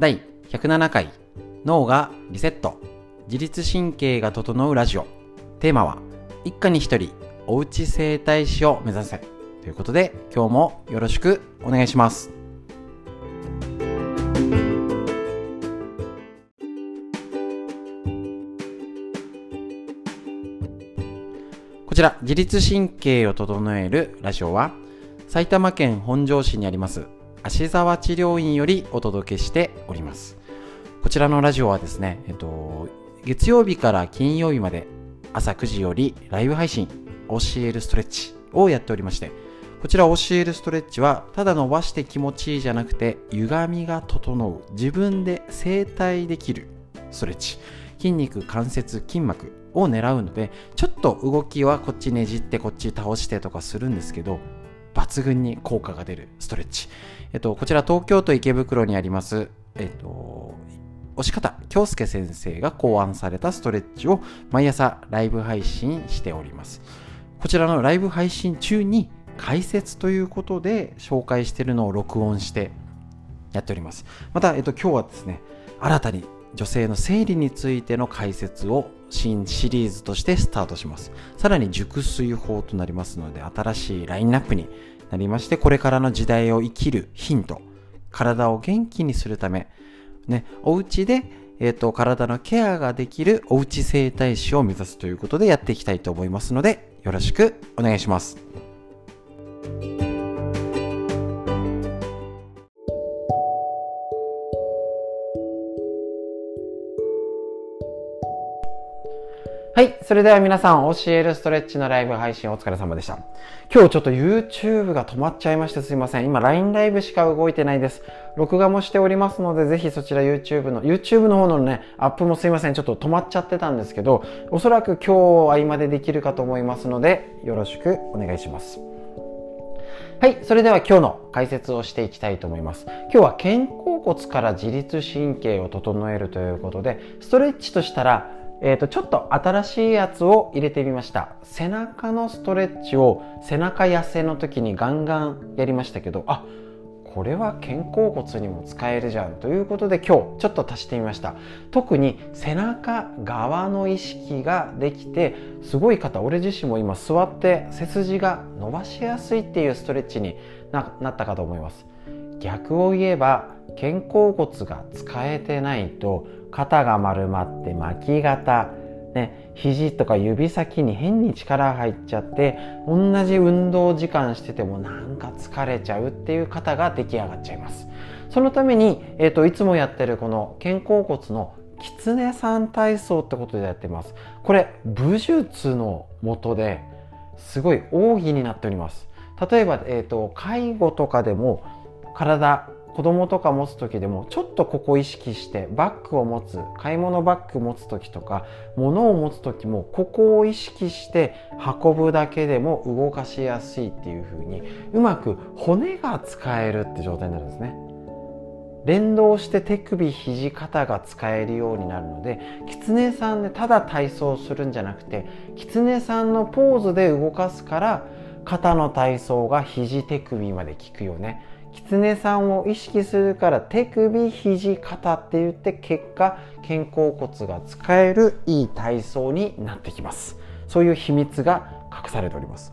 第107回脳がリセット。自律神経が整うラジオ。テーマは一家に一人おうち整体師を目指せ。ということで今日もよろしくお願いします。こちら自律神経を整えるラジオは埼玉県本庄市にあります芦沢治療院よりお届けしております。こちらのラジオはですね、えっと、月曜日から金曜日まで朝9時よりライブ配信教えるストレッチをやっておりましてこちら教えるストレッチはただ伸ばして気持ちいいじゃなくて歪みが整う自分で整体できるストレッチ。筋肉関節筋膜を狙うのでちょっと動きはこっちねじってこっち倒してとかするんですけど抜群に効果が出るストレッチ、えっと、こちら東京都池袋にありますえっと押方京介先生が考案されたストレッチを毎朝ライブ配信しております。こちらのライブ配信中に解説ということで紹介しているのを録音してやっております。また、えっと、今日はですね新たに女性の生理についての解説を新シリーズとしてスタートします。さらに熟睡法となりますので新しいラインナップになりましてこれからの時代を生きるヒント体を元気にするためね、お家で、えーと、体のケアができるおうち整体師を目指すということでやっていきたいと思いますのでよろしくお願いします。はい。それでは皆さん、教えるストレッチのライブ配信お疲れ様でした。今日ちょっと YouTube が止まっちゃいましてすいません。今 LINE ライブしか動いてないです。録画もしておりますので、ぜひそちら YouTube の、YouTube の方のね、アップもすいません。ちょっと止まっちゃってたんですけど、おそらく今日合間でできるかと思いますので、よろしくお願いします。はい。それでは今日の解説をしていきたいと思います。今日は肩甲骨から自律神経を整えるということで、ストレッチとしたら、えー、とちょっと新しいやつを入れてみました。背中のストレッチを背中痩せの時にガンガンやりましたけどあこれは肩甲骨にも使えるじゃんということで今日ちょっと足してみました。特に背中側の意識ができてすごい方俺自身も今座って背筋が伸ばしやすいっていうストレッチになったかと思います。逆を言えば肩甲骨が使えてないと肩が丸まって巻き肩ね、肘とか指先に変に力入っちゃって同じ運動時間しててもなんか疲れちゃうっていう方が出来上がっちゃいます。そのために、えーと、いつもやってるこの肩甲骨のきつねさん体操ってことでやってます。これ武術のもとですごい奥義になっております。例えば、えーと介護とかでも体子供とか持つ時でもちょっとここ意識してバッグを持つ買い物バッグ持つ時とか物を持つ時もここを意識して運ぶだけでも動かしやすいっていう風にうまく骨が使えるって状態になるんですね。連動して手首肘肩が使えるようになるのでキツネさんでただ体操するんじゃなくてキツネさんのポーズで動かすから肩の体操が肘手首まで効くよね狐さんを意識するから手首肘肩って言って結果肩甲骨が使えるいい体操になってきます。そういう秘密が隠されております。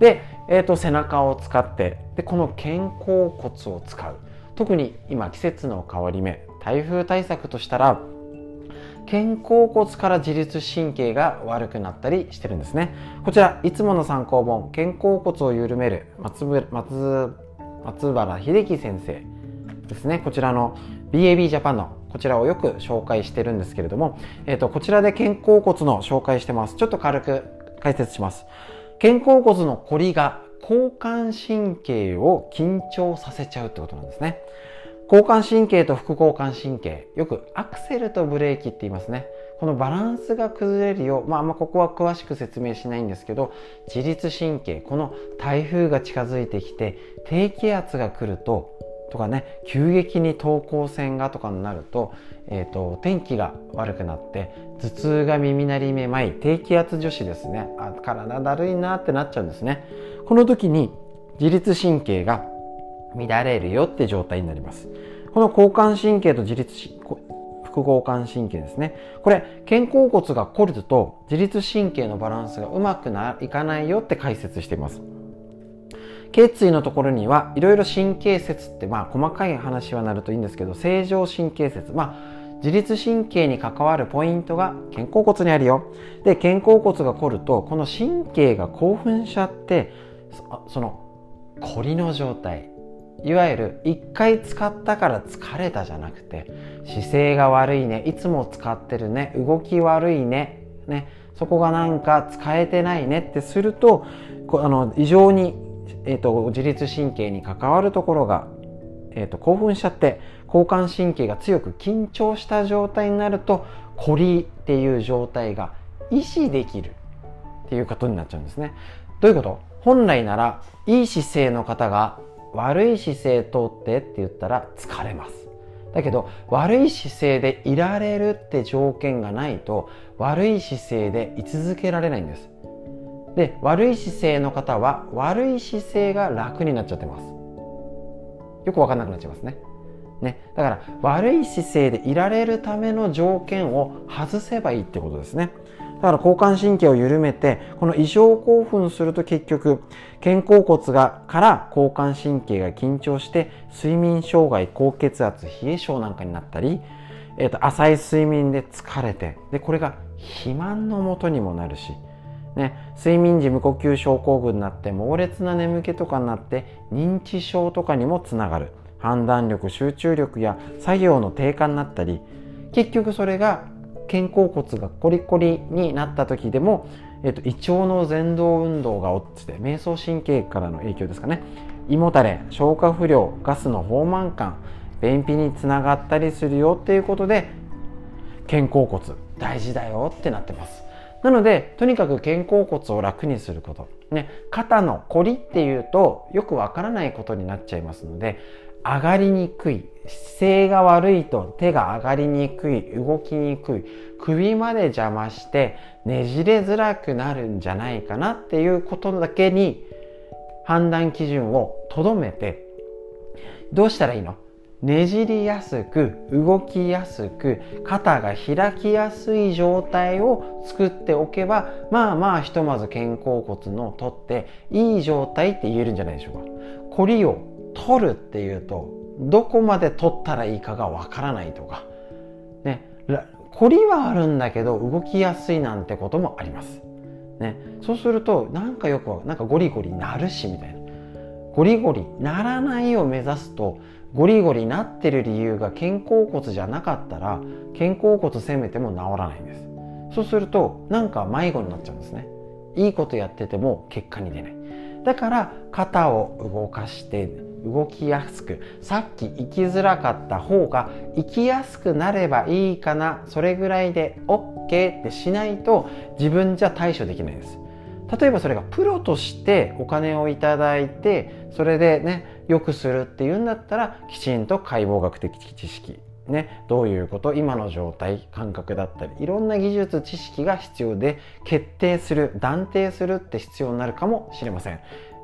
で、えーと、背中を使ってでこの肩甲骨を使う。特に今季節の変わり目台風対策としたら肩甲骨から自律神経が悪くなったりしてるんですね。こちらいつもの参考本肩甲骨を緩める松松松原秀樹先生ですね。こちらの BAB ジャパンのこちらをよく紹介してるんですけれども、えーと、こちらで肩甲骨の紹介してます。ちょっと軽く解説します。肩甲骨のこりが交感神経を緊張させちゃうってことなんですね。交感神経と副交感神経よくアクセルとブレーキって言いますね。このバランスが崩れるよう、まあ、あんまここは詳しく説明しないんですけど自律神経この台風が近づいてきて低気圧が来るととかね急激に等高線がとかになると,、えーと、天気が悪くなって頭痛が耳鳴りめまい低気圧女子ですね。あ体だるいなってなっちゃうんですね。この時に自律神経が乱れるよって状態になります。この交感神経と自律神副交感神経ですね。これ肩甲骨が凝ると自律神経のバランスがうまくいかないよって解説しています。頸椎のところにはいろいろ神経節ってまあ細かい話はなるといいんですけど正常神経節。まあ自律神経に関わるポイントが肩甲骨にあるよ。で肩甲骨が凝るとこの神経が興奮しちゃってその凝りの状態。いわゆる一回使ったから疲れたじゃなくて姿勢が悪いねいつも使ってるね動き悪いねねそこがなんか使えてないねってするとあの異常に、えーと、自律神経に関わるところが、えーと、興奮しちゃって交感神経が強く緊張した状態になると凝りっていう状態が維持できるっていうことになっちゃうんですね。どういうこと？本来ならいい姿勢の方が悪い姿勢通ってって言ったら疲れます。だけど悪い姿勢でいられるって条件がないと悪い姿勢で居続けられないんです。で悪い姿勢の方は悪い姿勢が楽になっちゃってます。よく分かんなくなっちゃいますね。ね、だから悪い姿勢でいられるための条件を外せばいいってことですね。だから交感神経を緩めてこの異常興奮すると結局肩甲骨がから交感神経が緊張して睡眠障害高血圧冷え症なんかになったり、えー、と浅い睡眠で疲れてでこれが肥満のもとにもなるし、ね、睡眠時無呼吸症候群になって猛烈な眠気とかになって認知症とかにもつながる。判断力集中力や作業の低下になったり結局それが肩甲骨がコリコリになった時でも、えっと、胃腸の前動運動が落ちて瞑想神経からの影響ですかね。胃もたれ消化不良ガスの放満感便秘につながったりするよっていうことで肩甲骨大事だよってなってます。なのでとにかく肩甲骨を楽にすること。ね肩のこりっていうとよくわからないことになっちゃいますので上がりにくい姿勢が悪いと手が上がりにくい動きにくい首まで邪魔してねじれづらくなるんじゃないかなっていうことだけに判断基準をとどめてどうしたらいいの？ねじりやすく動きやすく肩が開きやすい状態を作っておけばまあまあひとまず肩甲骨の取っていい状態って言えるんじゃないでしょうか。こりを取るっていうとどこまで取ったらいいかがわからないとか。ね。凝りはあるんだけど動きやすいなんてこともあります。ね、そうするとなんかよくなんかゴリゴリなるしみたいな。ゴリゴリならないを目指すとゴリゴリなってる理由が肩甲骨じゃなかったら肩甲骨攻めても治らないんです。そうするとなんか迷子になっちゃうんですね。いいことやってても結果に出ない。だから肩を動かして動きやすくさっき行きづらかった方が行きやすくなればいいかなそれぐらいで OK ってしないと自分じゃ対処できないです。例えばそれがプロとしてお金をいただいてそれでね良くするっていうんだったらきちんと解剖学的知識ね、どういうこと今の状態感覚だったりいろんな技術知識が必要で決定する断定するって必要になるかもしれません。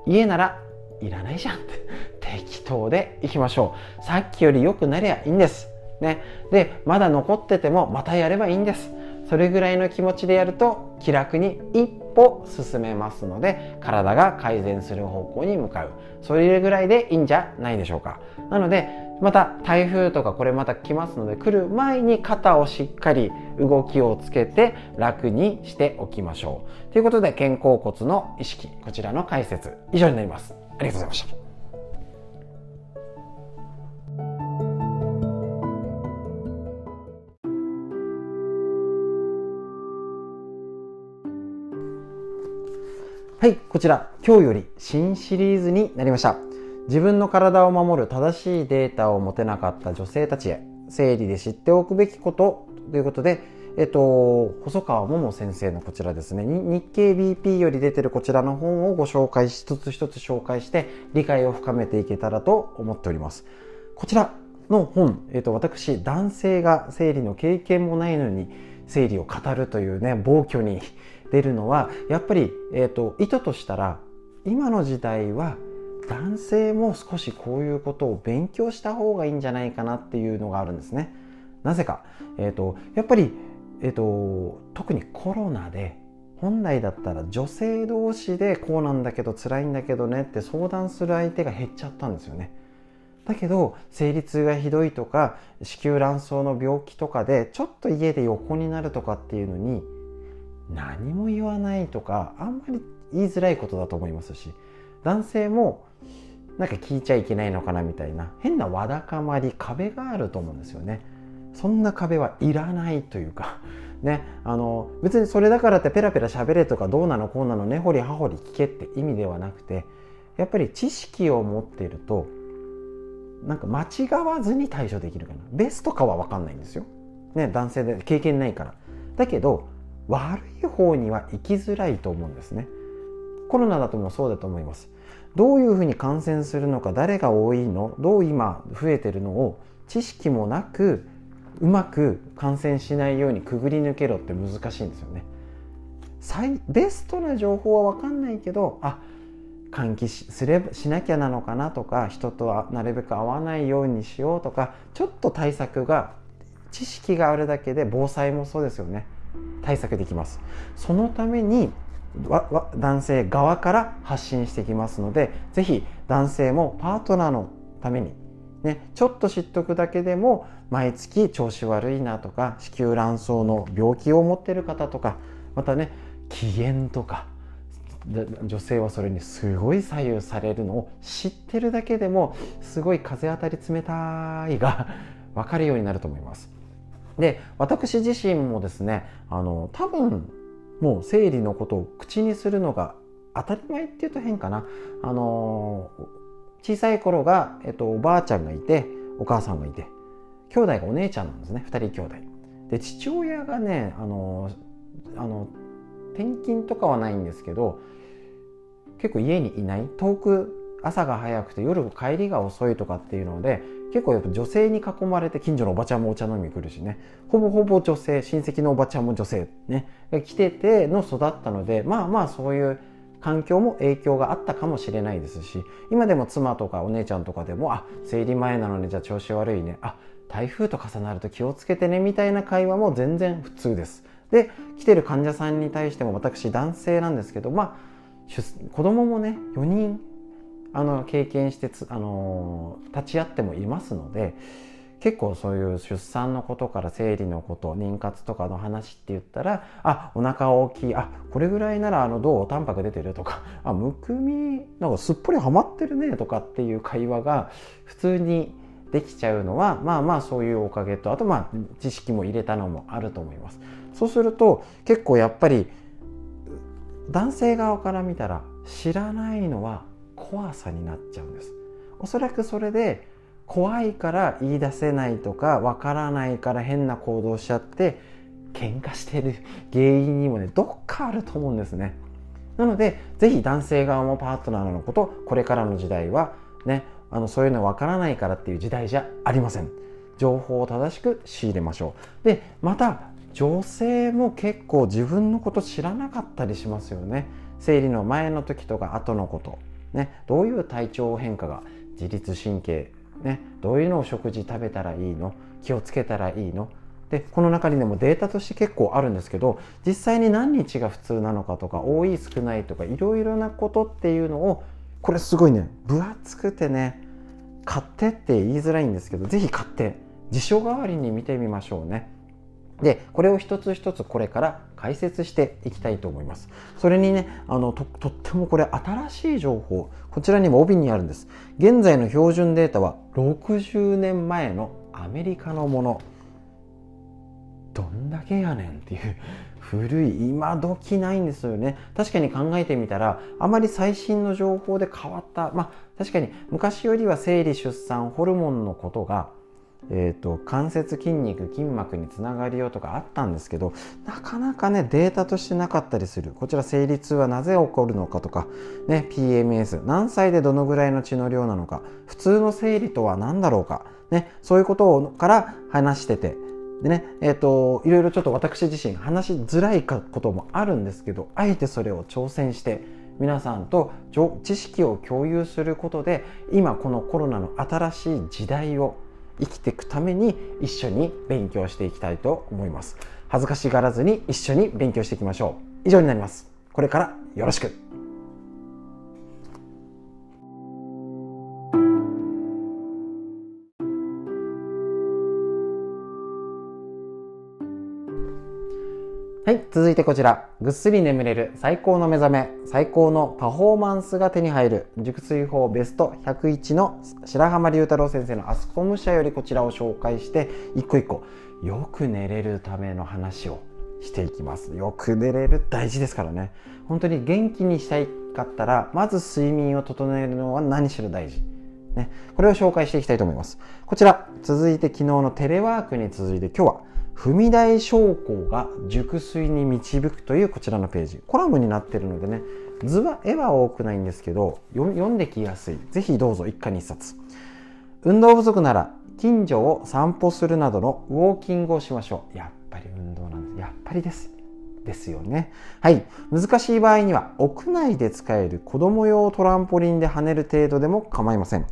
家ならいらないじゃんって。適当でいきましょう。さっきより良くなりゃいいんです。ね。でまだ残っててもまたやればいいんです。それぐらいの気持ちでやると気楽に一歩進めますので体が改善する方向に向かう。それぐらいでいいんじゃないでしょうか。なのでまた台風とかこれまた来ますので来る前に肩をしっかり動きをつけて楽にしておきましょう。ということで肩甲骨の意識。こちらの解説。以上になります。りがとうございましたはい、こちら、今日より新シリーズになりました。自分の体を守る正しいデータを持てなかった女性たちへ、生理で知っておくべきことということで、えっと、細川桃先生のこちらですね、日経 BP より出てるこちらの本をご紹介し、一つ一つ紹介して理解を深めていけたらと思っております。こちらの本、えっと、私、男性が生理の経験もないのに、生理を語るというね、暴挙に出るのはやっぱり、えーと、意図としたら今の時代は男性も少しこういうことを勉強した方がいいんじゃないかなっていうのがあるんですね。なぜか、えーと、やっぱり、えーと、特にコロナで本来だったら女性同士でこうなんだけど辛いんだけどねって相談する相手が減っちゃったんですよね。だけど生理痛がひどいとか子宮卵巣の病気とかでちょっと家で横になるとかっていうのに何も言わないとかあんまり言いづらいことだと思いますし男性もなんか聞いちゃいけないのかなみたいな変なわだかまり壁があると思うんですよねそんな壁はいらないというか ねあの別にそれだからってペラペラ喋れとかどうなのこうなの根掘り葉掘り聞けって意味ではなくてやっぱり知識を持っているとなんか間違わずに対処できるかな。ベストかは分かんないんですよ、ね、男性で経験ないから。だけど悪い方には行きづらいと思うんですね。コロナだともそうだと思います。どういうふうに感染するのか誰が多いのどう今増えてるのを知識もなくうまく感染しないようにくぐり抜けろって難しいんですよね。最ベストな情報は分かんないけどあ換気すれしなきゃなのかなとか人とはなるべく会わないようにしようとかちょっと対策が知識があるだけで防災もそうですよね。対策できます。そのために男性側から発信してきますので是非男性もパートナーのためにね、ちょっと知っとくだけでも毎月調子悪いなとか子宮卵巣の病気を持ってる方とかまたね機嫌とか女性はそれにすごい左右されるのを知ってるだけでもすごい風当たり冷たいが 分かるようになると思います。で私自身もですねあの多分もう生理のことを口にするのが当たり前っていうと変かなあの小さい頃が、えっと、おばあちゃんがいてお母さんがいて兄弟がお姉ちゃんなんですね2人兄弟。で父親がねあのあの転勤とかはないんですけど結構家にいない。遠く朝が早くて夜帰りが遅いとかっていうので結構やっぱ女性に囲まれて近所のおばちゃんもお茶飲み来るしね。ほぼほぼ女性親戚のおばちゃんも女性ね。来てての育ったのでまあまあそういう環境も影響があったかもしれないですし今でも妻とかお姉ちゃんとかでもあ生理前なのにじゃあ調子悪いね。あ台風と重なると気をつけてねみたいな会話も全然普通です。で来てる患者さんに対しても私男性なんですけどまあ子供もね4人あの経験してあの立ち会ってもいますので結構そういう出産のことから生理のこと妊活とかの話って言ったらあお腹大きいあこれぐらいならあのどう？タンパク出てる？とかあむくみなんかすっぽりはまってるね？とかっていう会話が普通にできちゃうのはまあまあそういうおかげとあとまあ知識も入れたのもあると思います。そうすると結構やっぱり男性側から見たら知らないのは怖さになっちゃうんです。おそらくそれで怖いから言い出せないとかわからないから変な行動しちゃって喧嘩してる原因にもねどっかあると思うんですね。なので是非男性側もパートナーのことこれからの時代はねあのそういうのわからないからっていう時代じゃありません。情報を正しく仕入れましょう。でまた女性も結構自分のこと知らなかったりしますよね。生理の前の時とか後のこと。ね、どういう体調変化が自律神経、ね、どういうのを食事食べたらいいの？気をつけたらいいの？でこの中にでもデータとして結構あるんですけど実際に何日が普通なのかとか多い少ないとかいろいろなことっていうのをこれすごいね分厚くてね買ってって言いづらいんですけど是非買って辞書代わりに見てみましょうね。でこれを一つ一つこれから解説していきたいと思います。それにねあのととってもこれ新しい情報こちらにも帯にあるんです。現在の標準データは60年前のアメリカのもの。どんだけやねんっていう古い今時ないんですよね。確かに考えてみたらあまり最新の情報で変わったまあ確かに昔よりは生理出産ホルモンのことがえーと、関節筋肉筋膜につながるよとかあったんですけどなかなかねデータとしてなかったりする。こちら生理痛はなぜ起こるのかとか、ね、PMS 何歳でどのぐらいの血の量なのか普通の生理とは何だろうか、ね、そういうことから話しててでねえーと、いろいろちょっと私自身話しづらいこともあるんですけどあえてそれを挑戦して皆さんと知識を共有することで今このコロナの新しい時代を生きていくために一緒に勉強していきたいと思います。恥ずかしがらずに一緒に勉強していきましょう。以上になります。これからよろしく。続いてこちら。ぐっすり眠れる最高の目覚め、最高のパフォーマンスが手に入る熟睡法ベスト101の白浜龍太郎先生のアスコム社よりこちらを紹介して一個一個よく寝れるための話をしていきます。よく寝れる大事ですからね。本当に元気にしたいかったら、まず睡眠を整えるのは何しろ大事。ね、これを紹介していきたいと思います。こちら、続いて昨日のテレワークに続いて今日は踏み台昇降が熟睡に導くというこちらのページ。コラムになってるのでね図は絵は多くないんですけど読んできやすい。ぜひどうぞ一家に一冊。運動不足なら近所を散歩するなどのウォーキングをしましょう。やっぱり運動なんです。やっぱりです。ですよね。はい。難しい場合には屋内で使える子供用トランポリンで跳ねる程度でも構いません。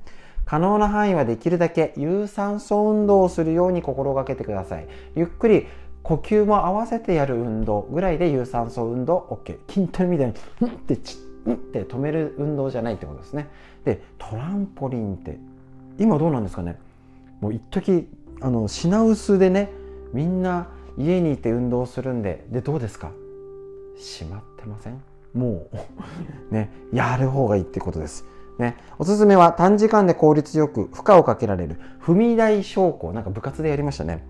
可能な範囲はできるだけ有酸素運動をするように心がけてください。ゆっくり呼吸も合わせてやる運動ぐらいで有酸素運動 OK 筋トレみたいにうんってチッって止める運動じゃないってことですね。でトランポリンって今どうなんですかね？もう一時あの品薄でねみんな家にいて運動するんででどうですか？閉まってません？もう ねやる方がいいってことです。ね、おすすめは短時間で効率よく負荷をかけられる踏み台昇降なんか部活でやりましたね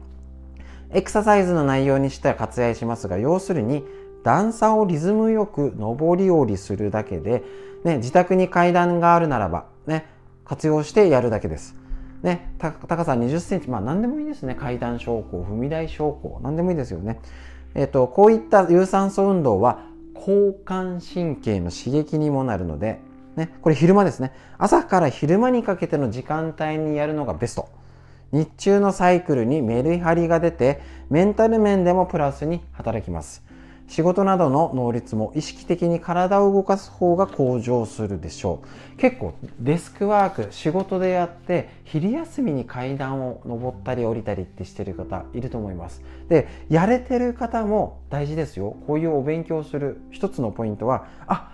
エクササイズの内容にしては割愛しますが要するに段差をリズムよく上り下りするだけで、ね、自宅に階段があるならば、ね、活用してやるだけです。ね、高さ20センチ、まあ何でもいいですね。階段昇降、踏み台昇降、何でもいいですよね。えっ、と、こういった有酸素運動は交感神経の刺激にもなるので、ね、これ昼間ですね。朝から昼間にかけての時間帯にやるのがベスト。日中のサイクルにメリハリが出て、メンタル面でもプラスに働きます。仕事などの能率も意識的に体を動かす方が向上するでしょう。結構デスクワーク、仕事でやって昼休みに階段を登ったり降りたりってしてる方いると思います。で、やれてる方も大事ですよ。こういうお勉強する一つのポイントは、あ、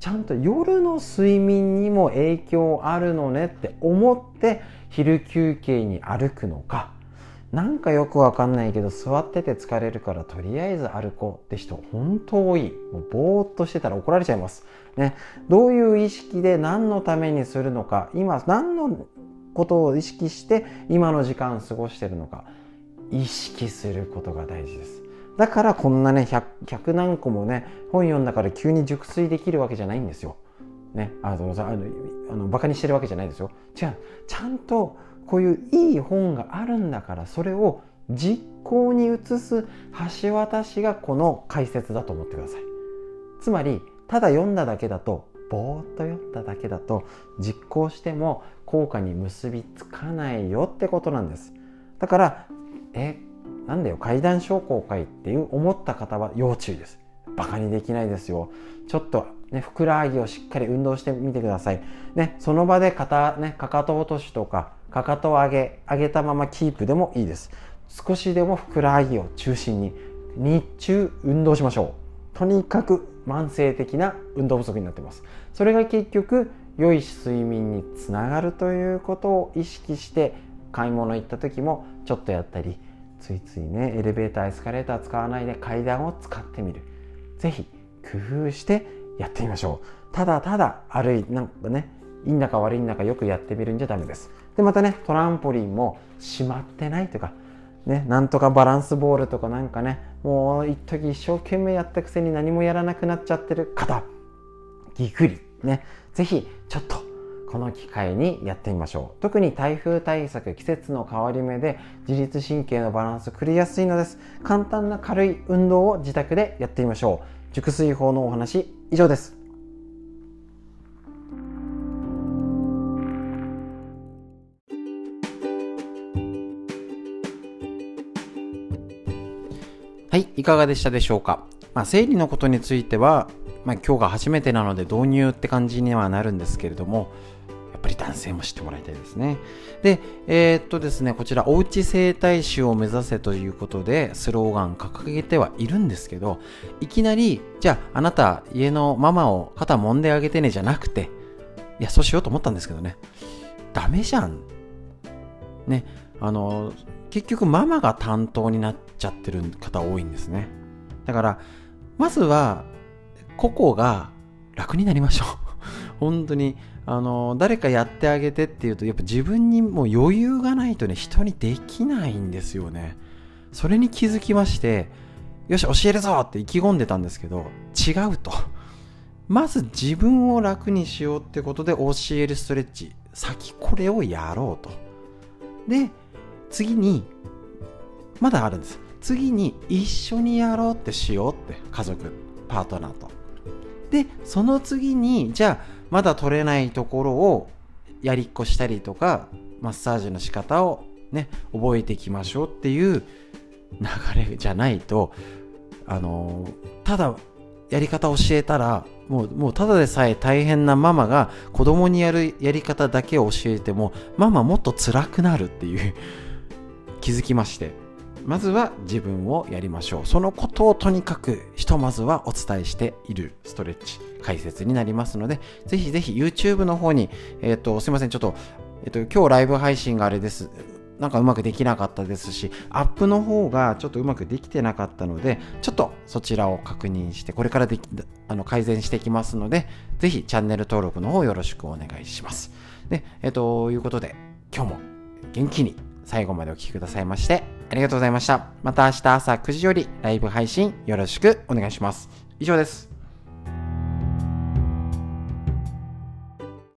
ちゃんと夜の睡眠にも影響あるのねって思って昼休憩に歩くのか。なんかよくわかんないけど座ってて疲れるからとりあえず歩こうって人本当多い。もうぼーっとしてたら怒られちゃいます、ね、どういう意識で何のためにするのか。今何のことを意識して今の時間過ごしてるのか。意識することが大事です。だからこんなね 100, 100何個もね本読んだから急に熟睡できるわけじゃないんですよ。ね、あのあのあのバカにしてるわけじゃないですよ。違うちゃんとこういういい本があるんだからそれを実行に移す橋渡しがこの解説だと思ってください。つまりただ読んだだけだとぼーっと読んだだけだと実行しても効果に結びつかないよってことなんです。だからえなんだよ階段昇降会っていう思った方は要注意です。バカにできないですよ。ちょっとねふくらはぎをしっかり運動してみてください。ねその場で肩ねかかと落としとかかかとを上げ上げたままキープでもいいです。少しでもふくらはぎを中心に日中運動しましょう。とにかく慢性的な運動不足になってます。それが結局良い睡眠につながるということを意識して買い物行った時もちょっとやったりついついねエレベーターエスカレーター使わないで階段を使ってみる。是非工夫してやってみましょう。ただただ歩いなんかねいいんだか悪いんだかよくやってみるんじゃダメです。でまたねトランポリンも閉まってないとかねなんとかバランスボールとかなんかねもう一時一生懸命やったくせに何もやらなくなっちゃってる方ぎくりね是非ちょっとこの機会にやってみましょう。特に台風対策季節の変わり目で自律神経のバランスを狂いやすいのです。簡単な軽い運動を自宅でやってみましょう。熟睡法のお話以上です。はいいかがでしたでしょうか？まあ、生理のことについてはまあ、今日が初めてなので導入って感じにはなるんですけれども、やっぱり男性も知ってもらいたいですね。で、えー、っとですね、こちら、おうち整体師を目指せということで、スローガン掲げてはいるんですけど、いきなり、じゃあ、あなた、家のママを肩揉んであげてねじゃなくて、いや、そうしようと思ったんですけどね、ダメじゃん。ね、あの、結局ママが担当になっちゃってる方多いんですね。だから、まずは、個々が楽になりましょう。本当に、あの、誰かやってあげてっていうと、やっぱ自分にもう余裕がないとね、人にできないんですよね。それに気づきまして、よし、教えるぞって意気込んでたんですけど、違うと。まず自分を楽にしようってことで教えるストレッチ。先これをやろうと。で、次に、まだあるんです。次に一緒にやろうってしようって家族パートナーとでその次にじゃあまだ取れないところをやりっこしたりとかマッサージの仕方をね覚えていきましょうっていう流れじゃないとあのただやり方教えたらもうもうただでさえ大変なママが子供にやるやり方だけを教えてもママもっと辛くなるっていう気づきまして。まずは自分をやりましょう。そのことをとにかくひとまずはお伝えしているストレッチ解説になりますので、ぜひぜひ YouTube の方に、えっ、ー、と、すいません、ちょっと、えっ、ー、と、今日ライブ配信があれです。なんかうまくできなかったですし、アップの方がちょっとうまくできてなかったので、ちょっとそちらを確認して、これからできあの改善していきますので、ぜひチャンネル登録の方よろしくお願いします。で、えっ、と、いうことで、今日も元気に最後までお聴きくださいましてありがとうございました。また明日朝9時よりライブ配信よろしくお願いします。以上です。